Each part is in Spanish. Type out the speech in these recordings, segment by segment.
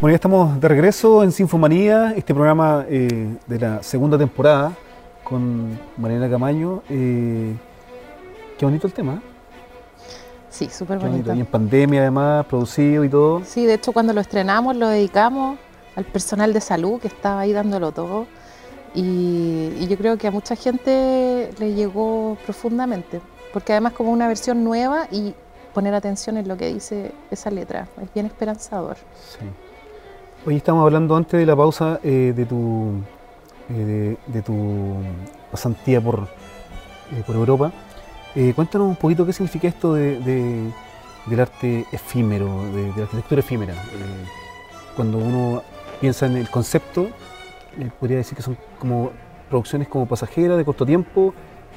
Bueno, ya estamos de regreso en Sinfomanía, este programa eh, de la segunda temporada con Mariana Camaño. Eh, qué bonito el tema. ¿eh? Sí, súper bonito. Y en pandemia además, producido y todo. Sí, de hecho cuando lo estrenamos lo dedicamos al personal de salud que estaba ahí dándolo todo. Y, yo creo que a mucha gente le llegó profundamente, porque además como una versión nueva y poner atención en lo que dice esa letra, es bien esperanzador. Sí. Hoy estamos hablando antes de la pausa eh, de tu eh, de, tu pasantía por, eh, por Europa. cuéntanos un poquito qué significa esto de, del arte efímero, de, la arquitectura efímera. cuando uno piensa en el concepto, podría decir que son como producciones como pasajeras de corto tiempo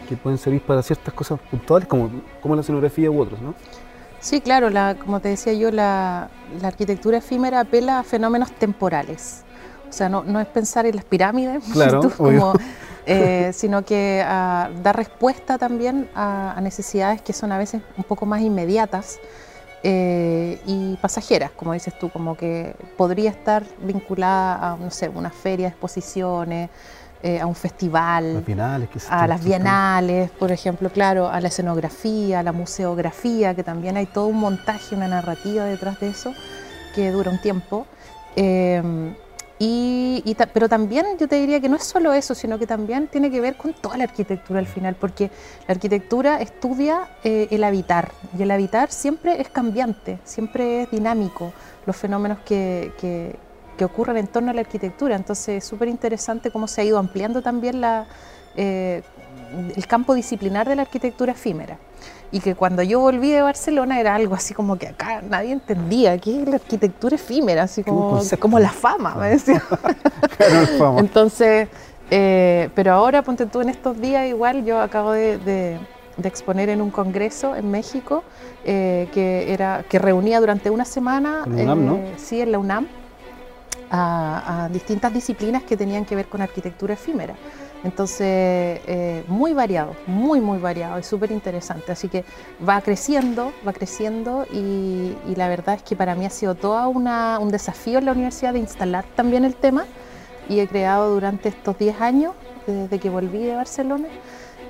que pueden servir para ciertas cosas puntuales como, como la escenografía u otros, ¿no? Sí, claro, la, como te decía yo, la, arquitectura efímera apela a fenómenos temporales. O sea, no, es pensar en las pirámides, eh, sino que ah, da respuesta también a, necesidades que son a veces un poco más inmediatas eh, y pasajeras, como dices tú, como que podría estar vinculada a, no sé, una feria exposiciones, eh, a un festival, a las bienales, por ejemplo, claro, a la escenografía, a la museografía, que también hay todo un montaje, una narrativa detrás de eso que dura un tiempo. Em, y, pero también yo te diría que no es solo eso, sino que también tiene que ver con toda la arquitectura al final, porque la arquitectura estudia eh, el habitar y el habitar siempre es cambiante, siempre es dinámico, los fenómenos que, que ocurren en torno a la arquitectura. Entonces es súper interesante cómo se ha ido ampliando también la, eh, el campo disciplinar de la arquitectura efímera. Y que cuando yo volví de Barcelona era algo así como que acá nadie entendía qué es la arquitectura efímera, así como, como la fama, me decía. Entonces, eh, pero ahora, ponte tú en estos días, igual yo acabo de, exponer en un congreso en México eh, que, era, que reunía durante una semana. ¿En UNAM, no? Sí, en la UNAM a, distintas disciplinas que tenían que ver con arquitectura efímera. Entonces, eh, muy variado, muy, muy variado, es súper interesante. Así que va creciendo, va creciendo y, la verdad es que para mí ha sido todo un desafío en la universidad de instalar también el tema y he creado durante estos 10 años, desde que volví de Barcelona,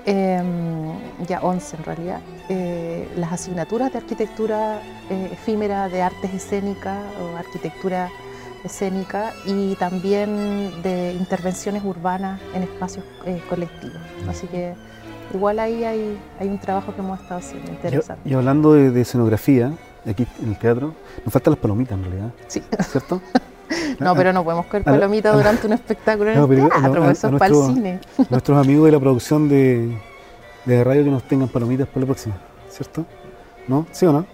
em, ya 11 en realidad, eh, las asignaturas de arquitectura eh, efímera, de artes escénicas o arquitectura escénica y también de intervenciones urbanas en espacios eh, colectivos. Así que igual ahí hay, hay, un trabajo que hemos estado haciendo interesante. Y, hablando de, escenografía, aquí en el teatro, nos faltan las palomitas en realidad. Sí. ¿Cierto? no, pero no podemos comer palomitas durante un espectáculo en el teatro, eso es para el cine. Nuestros amigos de la producción de, de radio que nos tengan palomitas para la próxima, ¿cierto? ¿No? ¿Sí o no?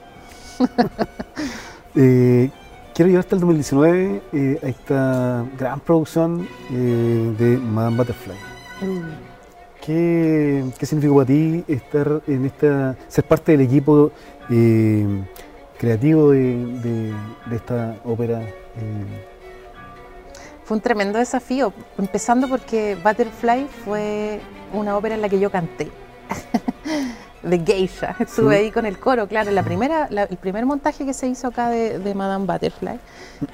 eh, quiero llevar hasta el 2019 eh, a esta gran producción eh, de Madame Butterfly. Mm. ¿Qué, significó para ti estar en esta, ser parte del equipo eh, creativo de, esta ópera? Fue un tremendo desafío, empezando porque Butterfly fue una ópera en la que yo canté. de geisha. Estuve ahí con el coro, claro, la primera, el primer montaje que se hizo acá de, Madame Butterfly.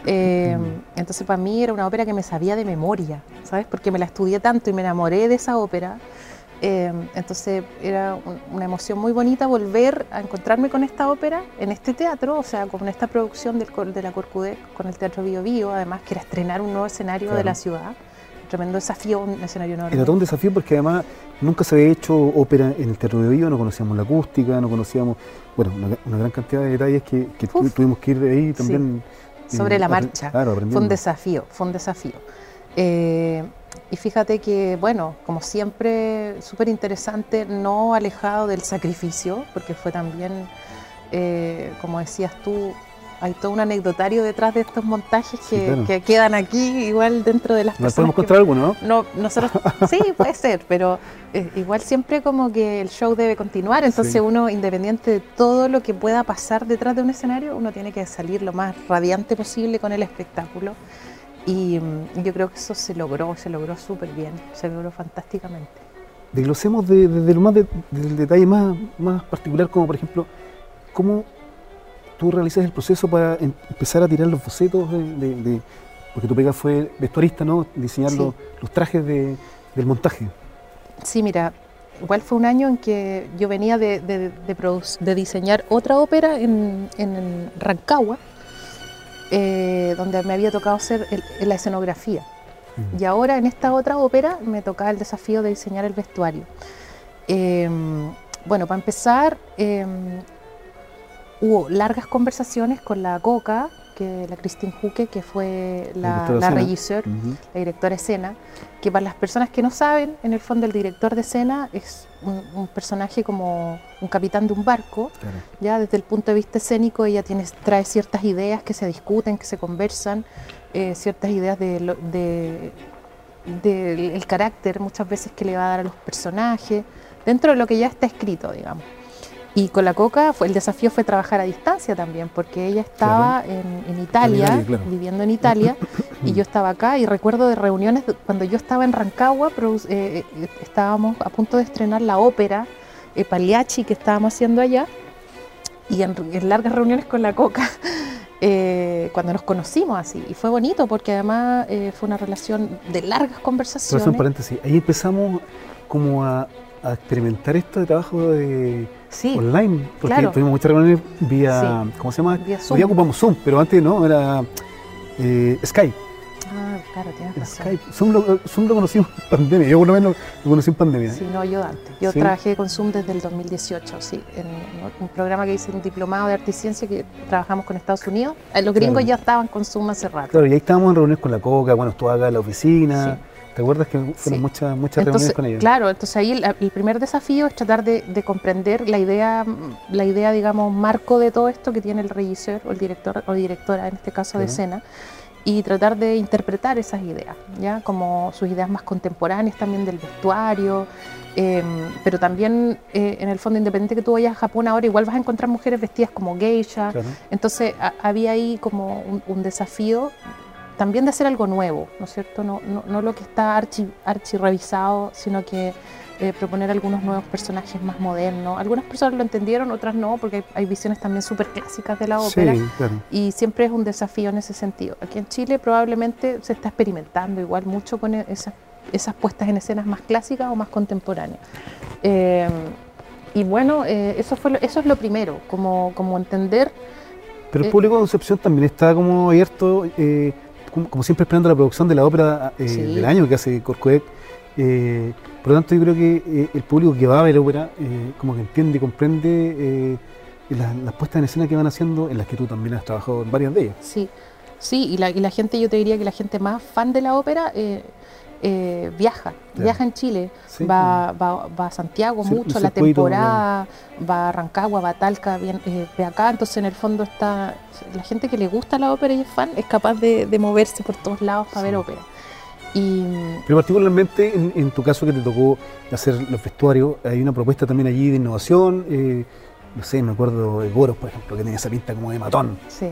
Eh, entonces para mí era una ópera que me sabía de memoria, ¿sabes? Porque me la estudié tanto y me enamoré de esa ópera. Eh, entonces era una emoción muy bonita volver a encontrarme con esta ópera en este teatro, o sea, con esta producción del, de la Corcudé, con el Teatro Bio Bio, además que era estrenar un nuevo escenario de la ciudad tremendo desafío, un escenario enorme. Era todo un desafío porque además nunca se había hecho ópera en el Teatro de Vivo, no conocíamos la acústica, no conocíamos, bueno, una, gran cantidad de detalles que, tuvimos que ir ahí también. Eh, Sobre la marcha. Claro, fue un desafío, fue un desafío. Eh, y fíjate que, bueno, como siempre, súper interesante, no alejado del sacrificio, porque fue también, eh, como decías tú, hay todo un anecdotario detrás de estos montajes que, quedan aquí, igual dentro de las personas. podemos encontrar alguno, no? nosotros, sí, puede ser, pero eh, igual siempre como que el show debe continuar, entonces uno, independiente de todo lo que pueda pasar detrás de un escenario, uno tiene que salir lo más radiante posible con el espectáculo. Y mm, yo creo que eso se logró, se logró súper bien, se logró fantásticamente. Desglosemos desde de, lo más del detalle más, más particular, como por ejemplo, cómo tú realizas el proceso para em, empezar a tirar los bocetos de, porque tu pega fue vestuarista, ¿no? Diseñar los, trajes del montaje. Sí, mira, igual fue un año en que yo venía de, de diseñar otra ópera en, en Rancagua, eh, donde me había tocado hacer la escenografía. Y ahora en esta otra ópera me tocaba el desafío de diseñar el vestuario. Em, bueno, para empezar, em, hubo largas conversaciones con la Coca, que la Christine Huque, que fue la, la, la directora de escena, que para las personas que no saben, en el fondo el director de escena es un, personaje como un capitán de un barco, ya desde el punto de vista escénico ella tiene, trae ciertas ideas que se discuten, que se conversan, eh, ciertas ideas del de, de, carácter muchas veces que le va a dar a los personajes, dentro de lo que ya está escrito, digamos. Y con la Coca fue, el desafío fue trabajar a distancia también, porque ella estaba en, Italia, viviendo en Italia, y yo estaba acá, y recuerdo de reuniones, cuando yo estaba en Rancagua, eh, eh, estábamos a punto de estrenar la ópera eh, Pagliacci que estábamos haciendo allá, y en, largas reuniones con la Coca, eh, cuando nos conocimos así, y fue bonito, porque además fue una relación de largas conversaciones. Pero un paréntesis, ahí empezamos como a a experimentar esto de trabajo de online, porque tuvimos muchas reuniones vía, ¿cómo se llama? Vía Zoom. Hoy ocupamos Zoom, pero antes no, era eh, Skype. Ah, claro, tienes razón. Skype. Zoom lo, Zoom lo conocimos en pandemia, yo por lo menos lo conocí en pandemia. Sí, no, yo antes. Yo trabajé con Zoom desde el 2018, sí, en un programa que hice un diplomado de arte y ciencia que trabajamos con Estados Unidos. Eh, los gringos ya estaban con Zoom hace rato. Claro, y ahí estábamos en reuniones con la Coca, bueno, estuvo acá en la oficina. ¿Te acuerdas que fueron muchas, muchas reuniones con ellos? Claro, entonces ahí el, primer desafío es tratar de, comprender la idea, la idea, digamos, marco de todo esto que tiene el regisseur o el director o directora, en este caso de escena, y tratar de interpretar esas ideas, ¿ya? Como sus ideas más contemporáneas también del vestuario, em, pero también eh, en el fondo, independiente que tú vayas a Japón ahora, igual vas a encontrar mujeres vestidas como geisha, entonces había ahí como un desafío también de hacer algo nuevo, ¿no es cierto? No, no, lo que está archi, archi revisado, sino que eh, proponer algunos nuevos personajes más modernos. Algunas personas lo entendieron, otras no, porque hay, visiones también súper clásicas de la ópera. Y siempre es un desafío en ese sentido. Aquí en Chile probablemente se está experimentando igual mucho con e-, esas, esas puestas en escenas más clásicas o más contemporáneas. Eh, y bueno, eh, eso, fue eso es lo primero, como, como entender... Pero el público de Concepción también está como abierto como, siempre esperando la producción de la ópera eh, del año que hace Corcoec. Eh, por lo tanto, yo creo que eh, el público que va a ver la ópera como que entiende y comprende las, puestas en escena que van haciendo, en las que tú también has trabajado en varias de ellas. Sí, sí, y la, y la gente, yo te diría que la gente más fan de la ópera eh, viaja, viaja en Chile, va, va, va, a Santiago mucho, la temporada, va a Rancagua, va a Talca, bien, eh, ve acá, entonces en el fondo está, la gente que le gusta la ópera y es fan es capaz de, moverse por todos lados para ver ópera. Y, Pero particularmente en, tu caso que te tocó hacer los vestuarios, hay una propuesta también allí de innovación, eh, no sé, me acuerdo de Goros, por ejemplo, que tenía esa pinta como de matón. Sí.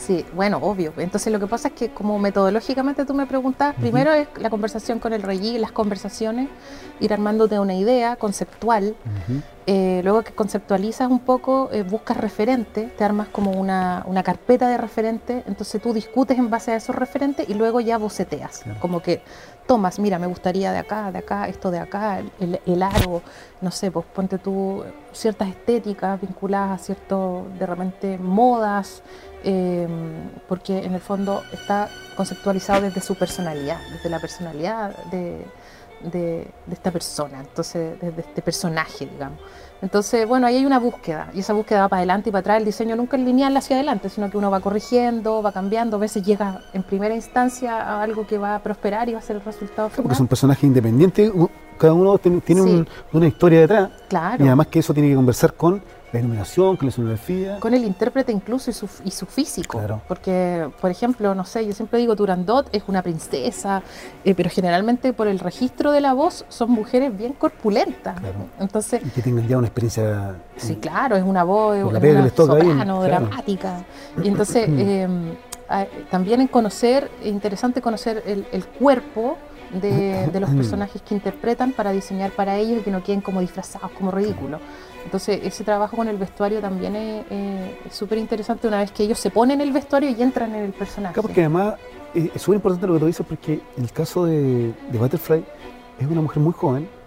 Sí, bueno, obvio. Entonces lo que pasa es que como metodológicamente tú me preguntas, primero es la conversación con el rey, las conversaciones, ir armándote una idea conceptual, eh, luego que conceptualizas un poco, eh, buscas referentes, te armas como una, carpeta de referentes, entonces tú discutes en base a esos referentes y luego ya boceteas, como que tomas, mira, me gustaría de acá, de acá, esto de acá, el, el aro, no sé, pues ponte tú ciertas estéticas vinculadas a cierto, de repente, modas, Em, porque en el fondo está conceptualizado desde su personalidad, desde la personalidad de, esta persona, entonces desde este personaje, digamos. Entonces, bueno, ahí hay una búsqueda, y esa búsqueda va para adelante y para atrás, el diseño nunca es lineal hacia adelante, sino que uno va corrigiendo, va cambiando, a veces llega en primera instancia a algo que va a prosperar y va a ser el resultado final. Porque es un personaje independiente, cada uno tiene, una historia detrás, claro. y además que eso tiene que conversar con la iluminación, con la escenografía. Con el intérprete incluso y su, y su físico. Porque, por ejemplo, no sé, yo siempre digo Turandot es una princesa, eh, pero generalmente por el registro de la voz son mujeres bien corpulentas. Entonces, y que tengan ya una experiencia. Sí, claro, es una voz, es una soprano, dramática. Y entonces, em, también en conocer, interesante conocer el, el cuerpo de, los personajes que interpretan para diseñar para ellos y que no queden como disfrazados, como ridículos. Entonces, ese trabajo con el vestuario también es súper interesante una vez que ellos se ponen el vestuario y entran en el personaje. Claro, porque además eh, es súper importante lo que tú dices porque en el caso de, de Butterfly es una mujer muy joven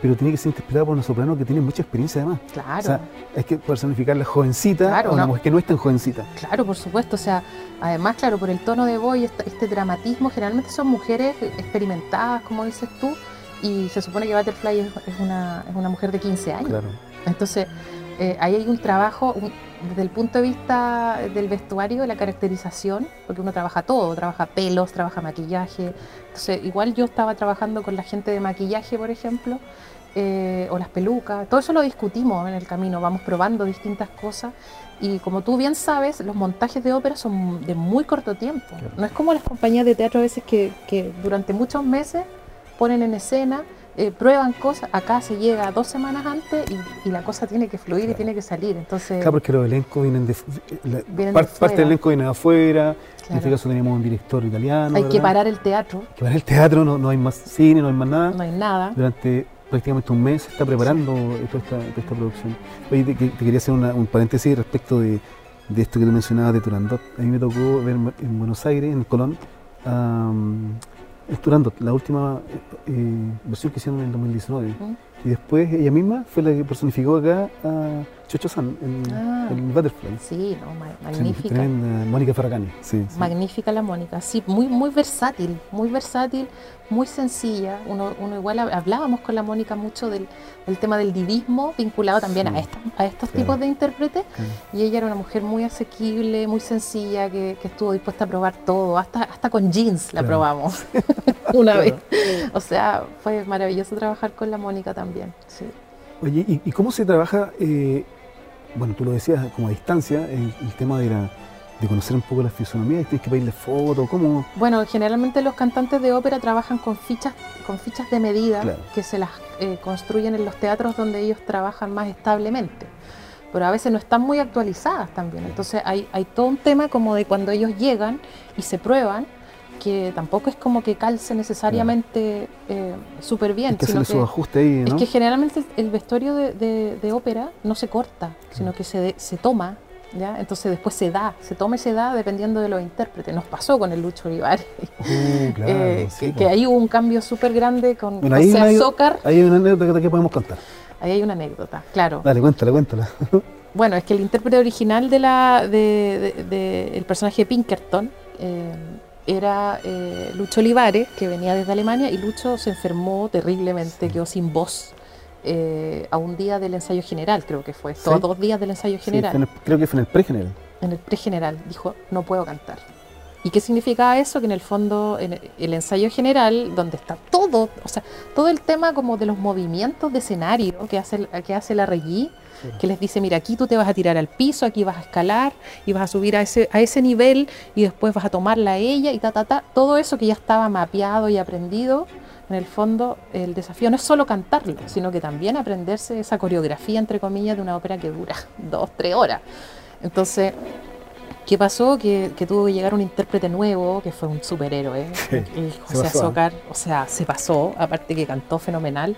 pero tiene que ser interpretada por una soprano que tiene mucha experiencia además. Claro. O sea, es que personificar la jovencita a una mujer que no es tan jovencita. Claro, por supuesto. O sea, además, claro, por el tono de voz y este, este, dramatismo, generalmente son mujeres experimentadas, como dices tú, y se supone que Butterfly es, una, es una mujer de 15 años. Claro. Entonces, eh, ahí hay un trabajo, desde el punto de vista del vestuario, de la caracterización, porque uno trabaja todo, trabaja pelos, trabaja maquillaje. Entonces, igual yo estaba trabajando con la gente de maquillaje, por ejemplo, eh, o las pelucas, todo eso lo discutimos en el camino, vamos probando distintas cosas y como tú bien sabes, los montajes de ópera son de muy corto tiempo. No es como las compañías de teatro a veces que, que durante muchos meses ponen en escena, eh, prueban cosas, acá se llega dos semanas antes y, la cosa tiene que fluir y tiene que salir. Entonces, claro, porque los elencos vienen de, parte del elenco viene de afuera, en este caso tenemos un director italiano. Hay que parar el teatro. Hay que parar el teatro, no, no hay más cine, no hay más nada. No hay nada. Durante prácticamente un mes está preparando toda, esta, producción. Oye, te, quería hacer un paréntesis respecto de, esto que tú mencionabas de Turandot. A mí me tocó ver en Buenos Aires, en Colón, el Turandot, la última eh, versión que hicieron en el 2019. Y después ella misma fue la que personificó acá a Chocho San en, ah, Butterfly. Sí, magnífica. Mónica Ferragani. Magnífica la Mónica, sí, muy, muy versátil, muy versátil, muy sencilla. Uno, uno igual hablábamos con la Mónica mucho del, tema del divismo vinculado también a, a estos tipos de intérpretes. Y ella era una mujer muy asequible, muy sencilla, que, estuvo dispuesta a probar todo, hasta, hasta con jeans la probamos una vez. O sea, fue maravilloso trabajar con la Mónica también. Sí. Oye, ¿y, cómo se trabaja? Eh, bueno, tú lo decías como a distancia, el, tema de, de conocer un poco la fisonomía, tienes que pedirle fotos, ¿cómo? Bueno, generalmente los cantantes de ópera trabajan con fichas, con fichas de medida que se las eh, construyen en los teatros donde ellos trabajan más establemente. Pero a veces no están muy actualizadas también. Entonces hay, hay todo un tema como de cuando ellos llegan y se prueban, que tampoco es como que calce necesariamente eh, súper bien. Es que sino que, ajuste ahí, Es que generalmente el vestuario de, ópera no se corta, sino que se, se toma, ¿ya? Entonces después se da, se toma y se da dependiendo de los intérpretes. Nos pasó con el Lucho Olivares, uh, eh, que, pues. ahí hubo un cambio súper grande con bueno, ahí hay, hay una anécdota que podemos contar. Ahí hay una anécdota, claro. Dale, cuéntala, cuéntala. bueno, es que el intérprete original de la, de, el personaje de Pinkerton, eh, era eh, Lucho Olivares, que venía desde Alemania, y Lucho se enfermó terriblemente, quedó sin voz. Eh, a un día del ensayo general, creo que fue, todos dos días del ensayo general. creo que fue en el pregeneral. En el pregeneral, dijo, no puedo cantar. ¿Y qué significaba eso? Que en el fondo, en el ensayo general, donde está todo, o sea, todo el tema como de los movimientos de escenario que hace, que hace la Regí, que les dice, mira, aquí tú te vas a tirar al piso, aquí vas a escalar y vas a subir a ese, a ese nivel y después vas a tomarla a ella y ta, ta, ta. Todo eso que ya estaba mapeado y aprendido, en el fondo el desafío no es solo cantarlo, sino que también aprenderse esa coreografía, entre comillas, de una ópera que dura dos, tres horas. Entonces, ¿Qué pasó? Que, tuvo que llegar un intérprete nuevo, que fue un superhéroe, José Azócar, o sea, se pasó, aparte que cantó fenomenal,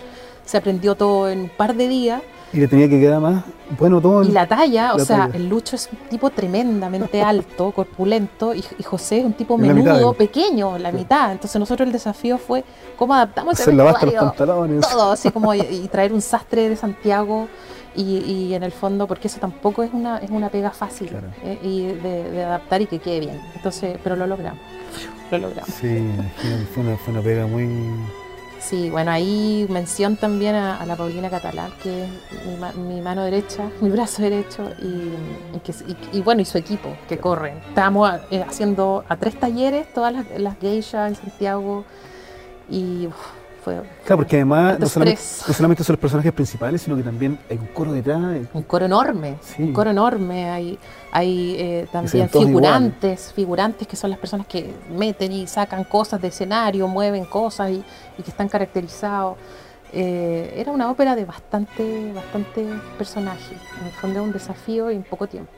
se aprendió todo en un par de días y le tenía que quedar más bueno todo. Y la talla, o sea, el Lucho es un tipo tremendamente alto, corpulento, y, José es un tipo menudo, pequeño, la mitad. Entonces nosotros el desafío fue cómo adaptamos ese pantalones. Todo, así como y, traer un sastre de Santiago y, en el fondo, porque eso tampoco es una, es una pega fácil eh, y de, adaptar y que quede bien. Entonces, pero lo logramos. Lo logramos. Sí, fue una, fue una pega muy Sí, bueno, ahí mención también a, la Paulina Catalán, que es mi, mano derecha, mi brazo derecho, y, bueno, y su equipo, que corren. Estábamos eh, haciendo a tres talleres, todas las, las geishas en Santiago, y Claro, porque además no solamente, son los personajes principales, sino que también hay un coro detrás. Un coro enorme, un coro enorme. Hay, hay eh, también figurantes, figurantes que son las personas que meten y sacan cosas de escenario, mueven cosas y, que están caracterizados. Eh, era una ópera de bastante, bastante personajes. En el fondo un desafío en poco tiempo.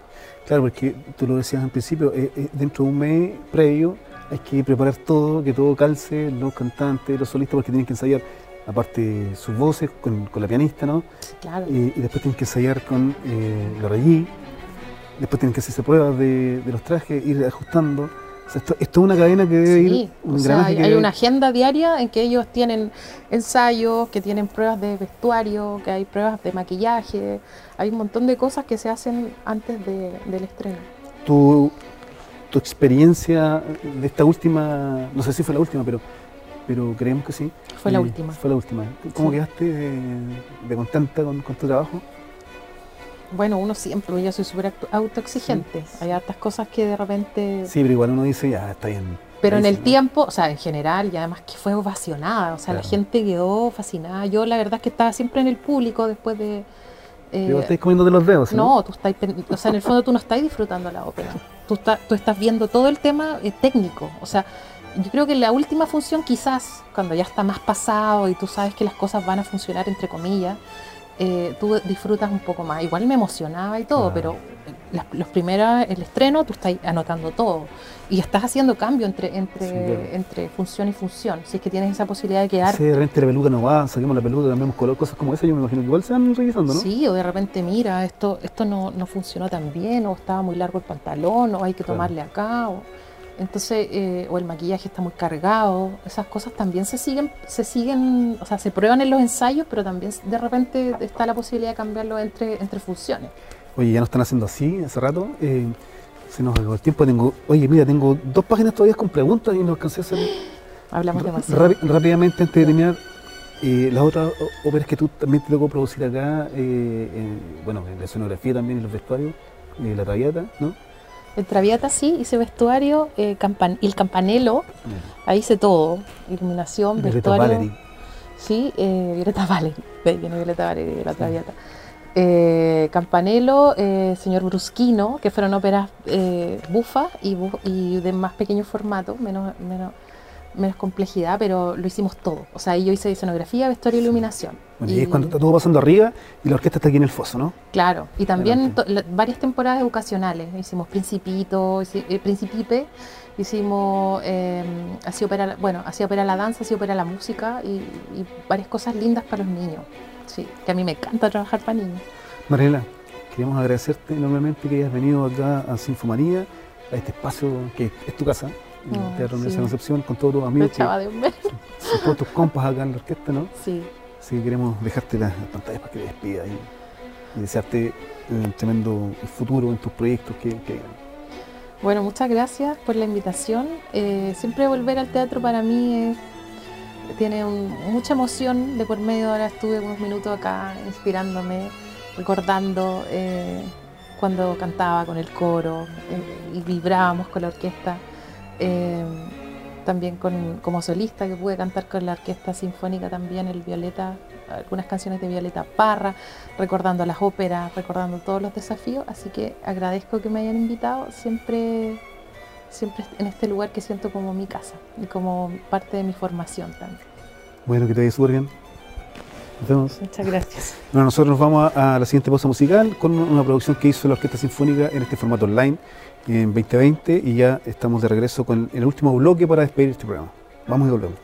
Claro, porque tú lo decías al principio, eh, dentro de un mes previo hay que preparar todo, que todo calce, los cantantes, los solistas, porque tienen que ensayar aparte sus voces con, la pianista, ¿no? Claro. Y, después tienen que ensayar con eh, la rellí, después tienen que hacerse pruebas de, los trajes, ir ajustando. esto, es una cadena que debe ir. Un o sea, hay, una agenda diaria en que ellos tienen ensayos, que tienen pruebas de vestuario, que hay pruebas de maquillaje, hay un montón de cosas que se hacen antes del estreno. Tu, tu experiencia de esta última, no sé si fue la última, pero pero creemos que sí. Fue la última. Fue la última. ¿Cómo quedaste de, contenta con, tu trabajo? Bueno, uno siempre, yo soy súper autoexigente. Hay hartas cosas que de repente... Sí, pero igual uno dice, ya, está bien. Pero en el tiempo, o sea, en general, y además que fue ovacionada, o sea, la gente quedó fascinada. Yo la verdad es que estaba siempre en el público después de... Eh, estáis comiendo de los dedos, ¿no? tú estás, o sea, en el fondo tú no estás disfrutando la ópera. Tú, tú estás viendo todo el tema eh, técnico, o sea, yo creo que la última función quizás, cuando ya está más pasado y tú sabes que las cosas van a funcionar entre comillas, eh, tú disfrutas un poco más. Igual me emocionaba y todo, pero los primeros, el estreno, tú estás anotando todo y estás haciendo cambio entre entre, entre función y función. Si es que tienes esa posibilidad de quedar. Sí, de repente la peluca no va, saquemos la peluca, cambiamos color, cosas como esa, yo me imagino que igual se van revisando, ¿no? Sí, o de repente, mira, esto esto no, no funcionó tan bien, o estaba muy largo el pantalón, o hay que tomarle acá. O, entonces, eh, o el maquillaje está muy cargado, esas cosas también se siguen, se siguen, o sea, se prueban en los ensayos, pero también de repente está la posibilidad de cambiarlo entre, entre funciones. Oye, ya no están haciendo así hace rato. Eh, se nos acabó el tiempo. Tengo, oye, mira, tengo dos páginas todavía con preguntas y no alcancé a hacer. Hablamos demasiado. rápidamente, antes de terminar, eh, las otras óperas que tú también te tocó producir acá, bueno, la escenografía también y los vestuarios, la Traviata, ¿no? El Traviata sí, hice vestuario, eh, y el campanelo, ahí hice todo, iluminación, vestuario. Sí, eh, Violeta Valery, viene Violeta Valery de la Traviata. Eh, campanelo, eh, Señor Brusquino, que fueron óperas eh, bufas y, y, de más pequeño formato, menos, menos, menos complejidad, pero lo hicimos todo. O sea, yo hice escenografía, vestuario y iluminación. y, es cuando está todo pasando arriba y la orquesta está aquí en el foso, ¿no? Claro, y también varias temporadas educacionales. Hicimos Principito, eh, Principipe, hicimos eh, así opera, bueno, así opera la danza, así opera la música y, varias cosas lindas para los niños. Sí, que a mí me encanta trabajar para niños. Mariela, queremos agradecerte enormemente que hayas venido acá a Sinfomanía, a este espacio que es tu casa, en el Teatro Universidad de Concepción, con todos tus amigos. de un beso. Con todos tus compas acá en la orquesta, ¿no? Sí. Sí, queremos dejarte las, pantallas para que te despidas y, desearte un tremendo futuro en tus proyectos que, que Bueno, muchas gracias por la invitación. Eh, siempre volver al teatro para mí tiene mucha emoción. De por medio ahora estuve unos minutos acá inspirándome, recordando eh, cuando cantaba con el coro eh, y vibrábamos con la orquesta. Eh, también con, como solista que pude cantar con la orquesta sinfónica también el Violeta, algunas canciones de Violeta Parra, recordando las óperas, recordando todos los desafíos, así que agradezco que me hayan invitado siempre siempre en este lugar que siento como mi casa y como parte de mi formación también. Bueno, que te vaya súper bien. Nos vemos. Muchas gracias. Bueno, nosotros nos vamos a, a la siguiente pausa musical con una producción que hizo la Orquesta Sinfónica en este formato online en 2020 y ya estamos de regreso con el último bloque para despedir este programa. Vamos y volvemos.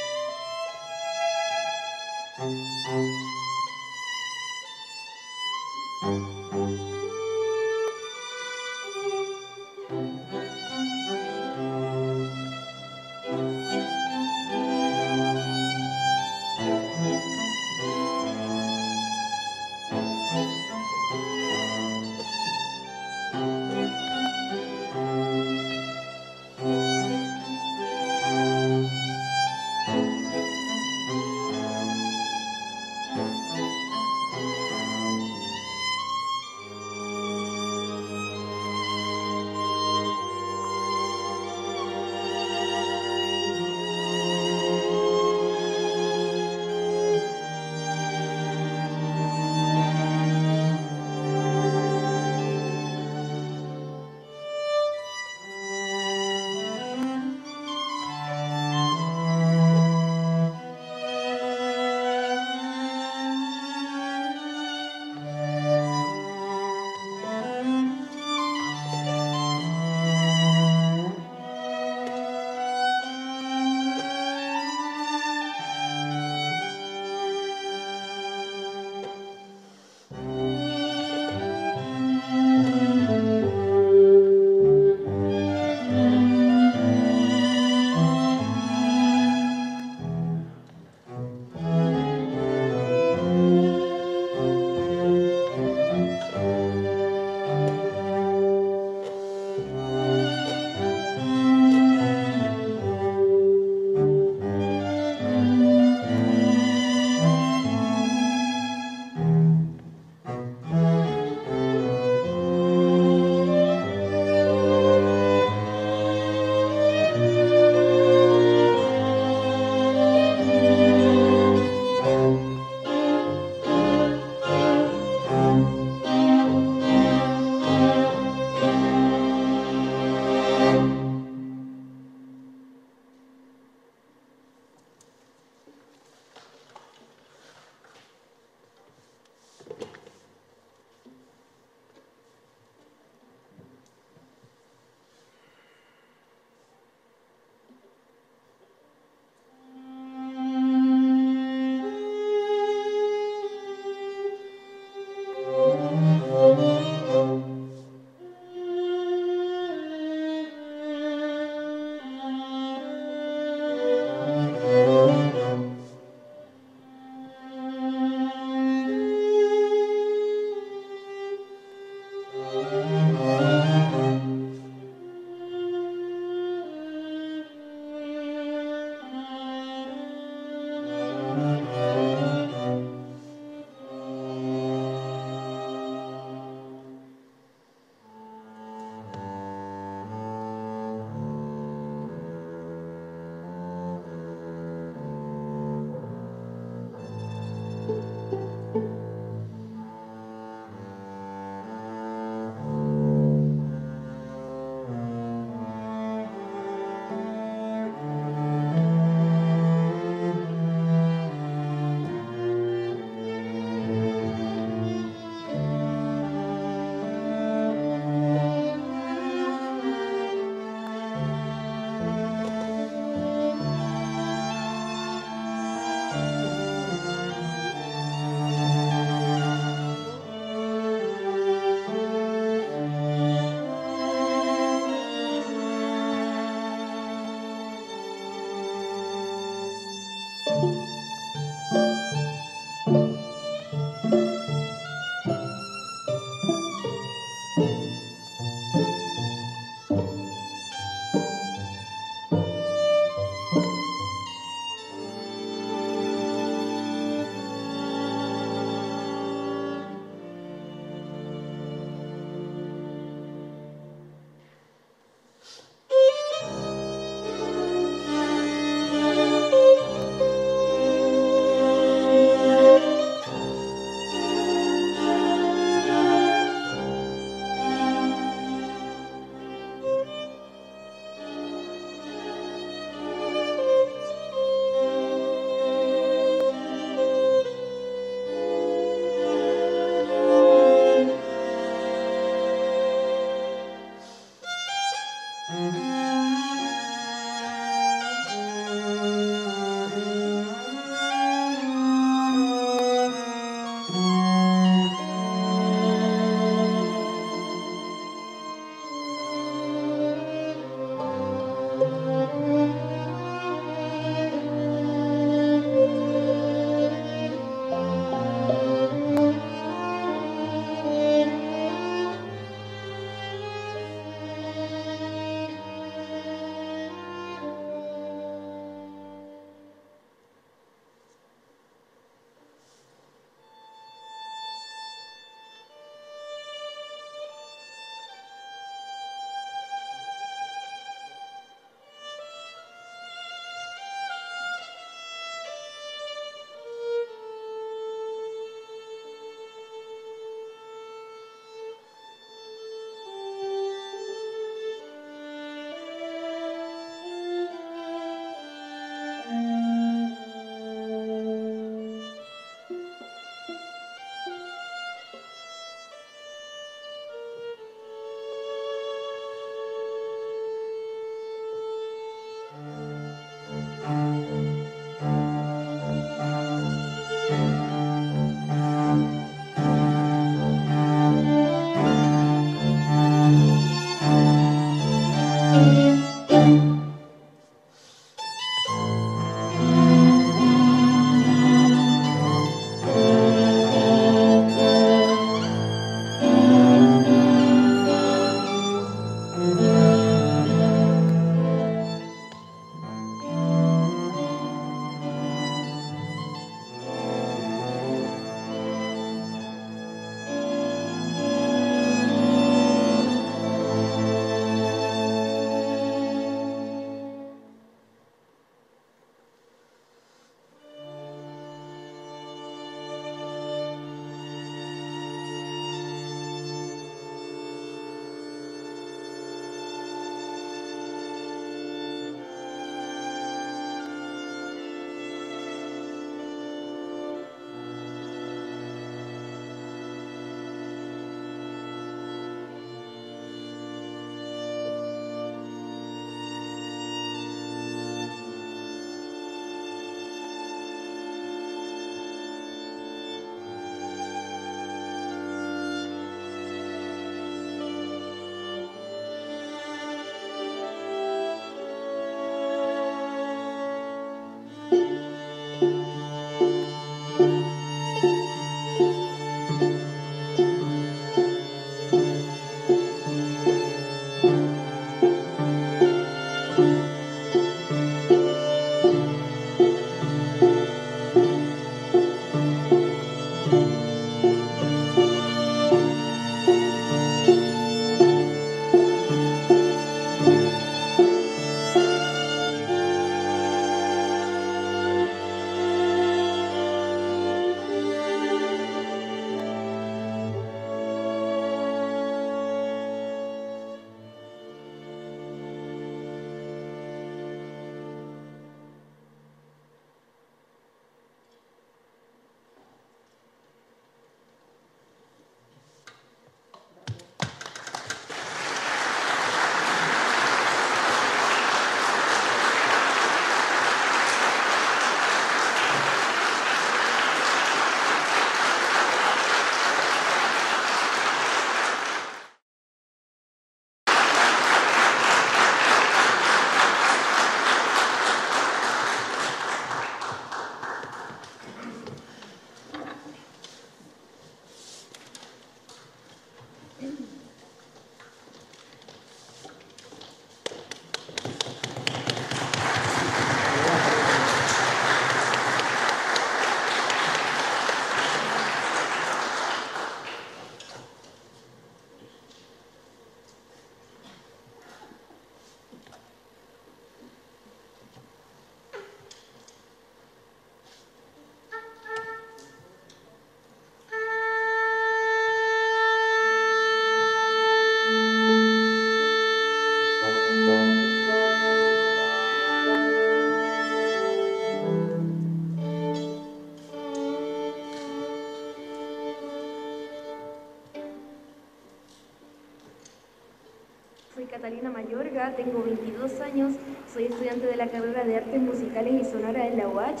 Catalina Mayorga, tengo 22 años, soy estudiante de la carrera de Artes Musicales y Sonora en la UACH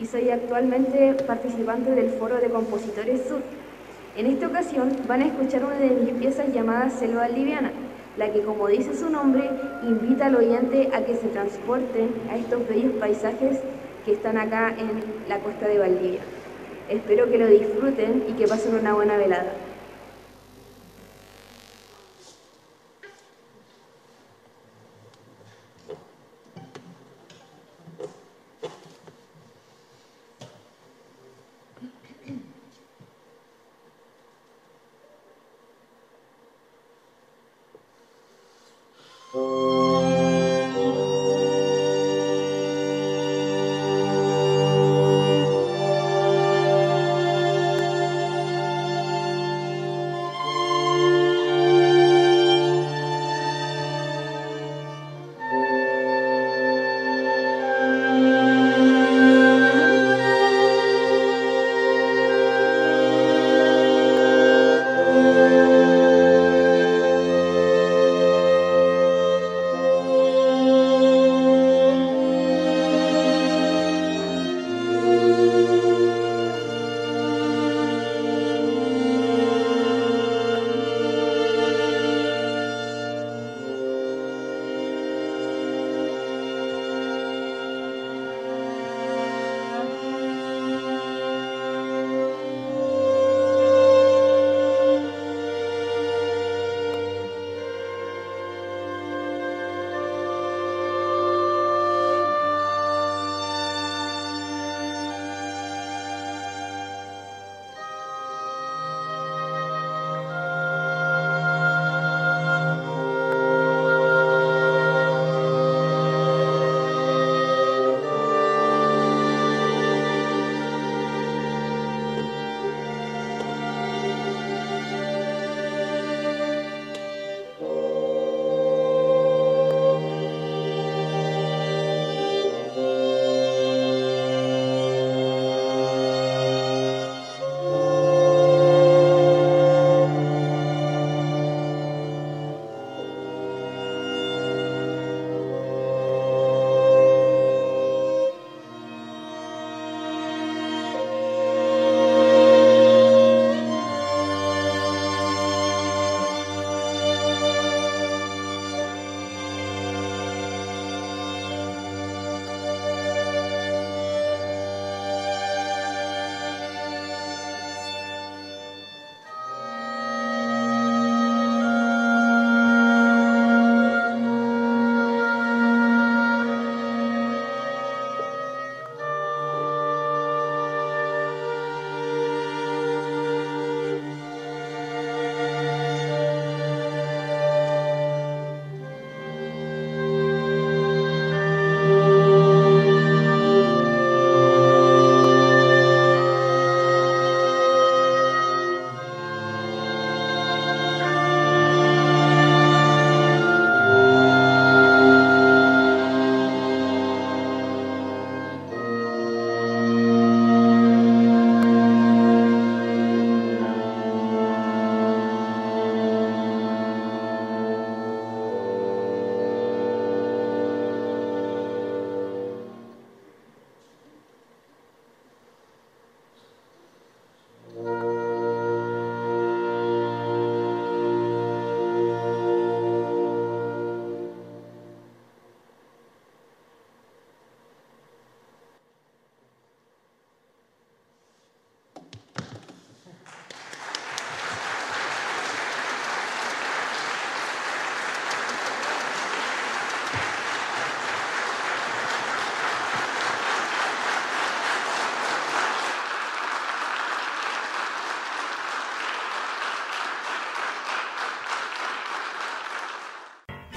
y soy actualmente participante del Foro de Compositores Sur. En esta ocasión van a escuchar una de mis piezas llamada Selva Liviana, la que como dice su nombre, invita al oyente a que se transporte a estos bellos paisajes que están acá en la costa de Valdivia. Espero que lo disfruten y que pasen una buena velada.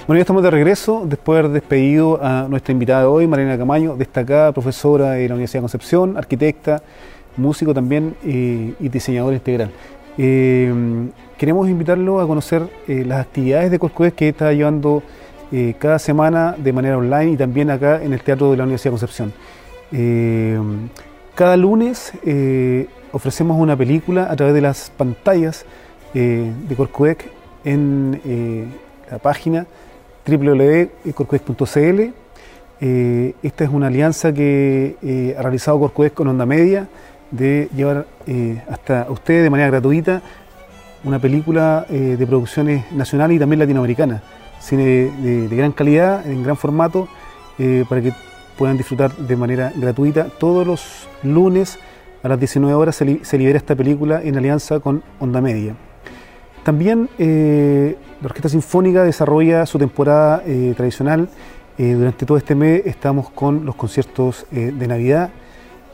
Bueno, ya estamos de regreso después de haber despedido a nuestra invitada de hoy, Mariana Camaño, destacada profesora de la Universidad de Concepción, arquitecta, músico también eh, y diseñador integral. Eh, queremos invitarlo a conocer eh, las actividades de Corcoves que está llevando cada semana de manera online y también acá en el Teatro de la Universidad de Concepción. cada lunes ofrecemos una película a través de las pantallas de Corcovec en la página www.corcudec.cl. Eh, esta es una alianza que eh, ha realizado Corcudec con Onda Media de llevar eh, hasta ustedes de manera gratuita una película de producciones nacionales y también latinoamericanas, cine de, gran calidad, en gran formato, para que puedan disfrutar de manera gratuita. Todos los lunes a las 19 horas se libera esta película en alianza con Onda Media. También eh, la Orquesta Sinfónica desarrolla su temporada eh, tradicional. Eh, durante todo este mes estamos con los conciertos de Navidad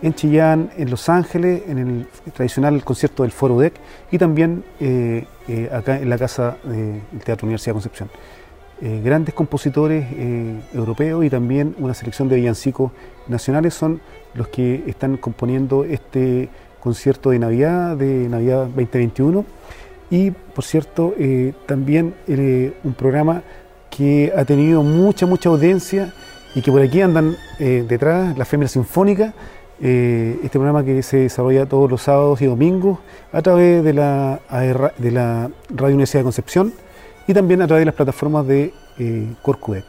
en Chillán, en Los Ángeles, en el tradicional concierto del Foro DEC y también acá en la casa del Teatro Universidad de Concepción. grandes compositores europeos y también una selección de villancicos nacionales son los que están componiendo este concierto de Navidad, de Navidad 2021 y, por cierto, eh, también eh, un programa que ha tenido mucha, mucha audiencia y que por aquí andan eh, detrás, la Fémina Sinfónica, este programa que se desarrolla todos los sábados y domingos a través de la, de la Radio Universidad de Concepción y también a través de las plataformas de Corcudec.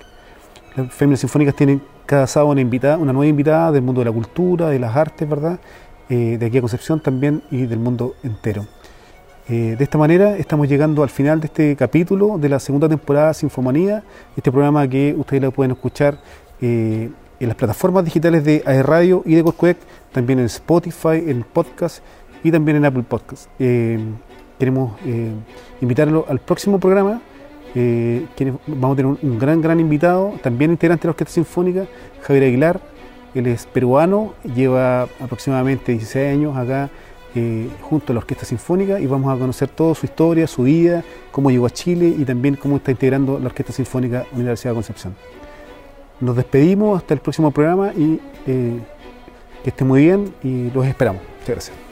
Las Féminas Sinfónicas tienen cada sábado una, invitada, una nueva invitada del mundo de la cultura, de las artes, ¿verdad? de aquí a Concepción también y del mundo entero. Eh, de esta manera estamos llegando al final de este capítulo de la segunda temporada Sinfomanía, este programa que ustedes lo pueden escuchar eh, en las plataformas digitales de AE Radio y de Corcuec, también en Spotify, en podcast y también en Apple Podcast. Eh, queremos invitarlo al próximo programa. vamos a tener un, gran, gran invitado, también integrante de la Orquesta Sinfónica, Javier Aguilar. Él es peruano, lleva aproximadamente 16 años acá eh, junto a la Orquesta Sinfónica y vamos a conocer toda su historia, su vida, cómo llegó a Chile y también cómo está integrando la Orquesta Sinfónica Universidad de Concepción. Nos despedimos hasta el próximo programa y eh, que esté muy bien y los esperamos. Muchas gracias.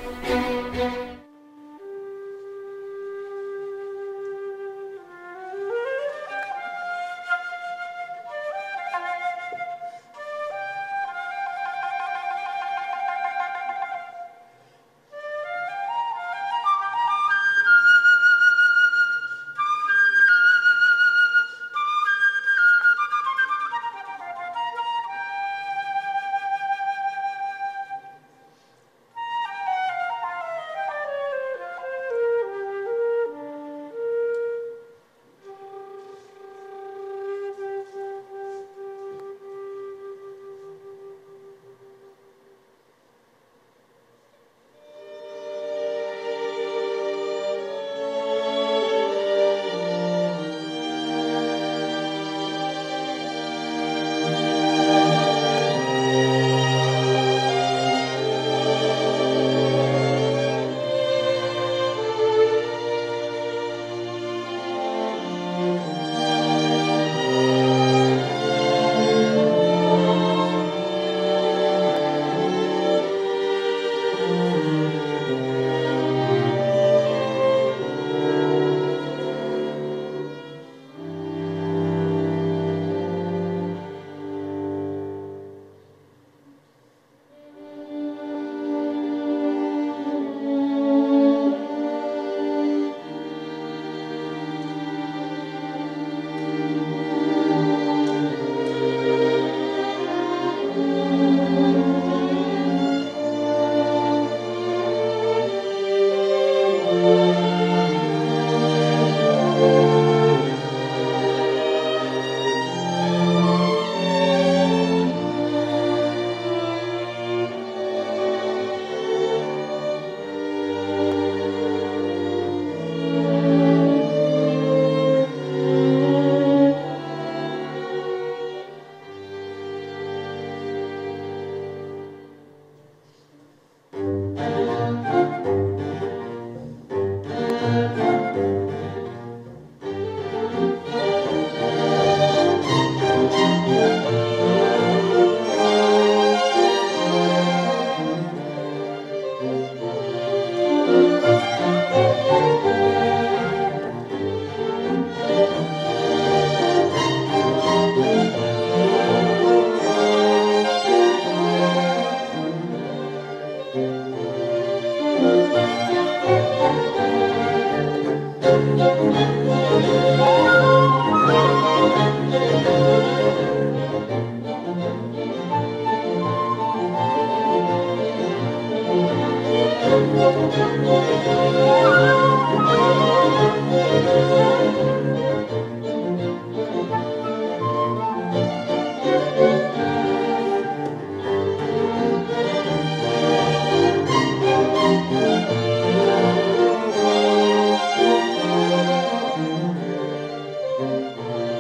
Música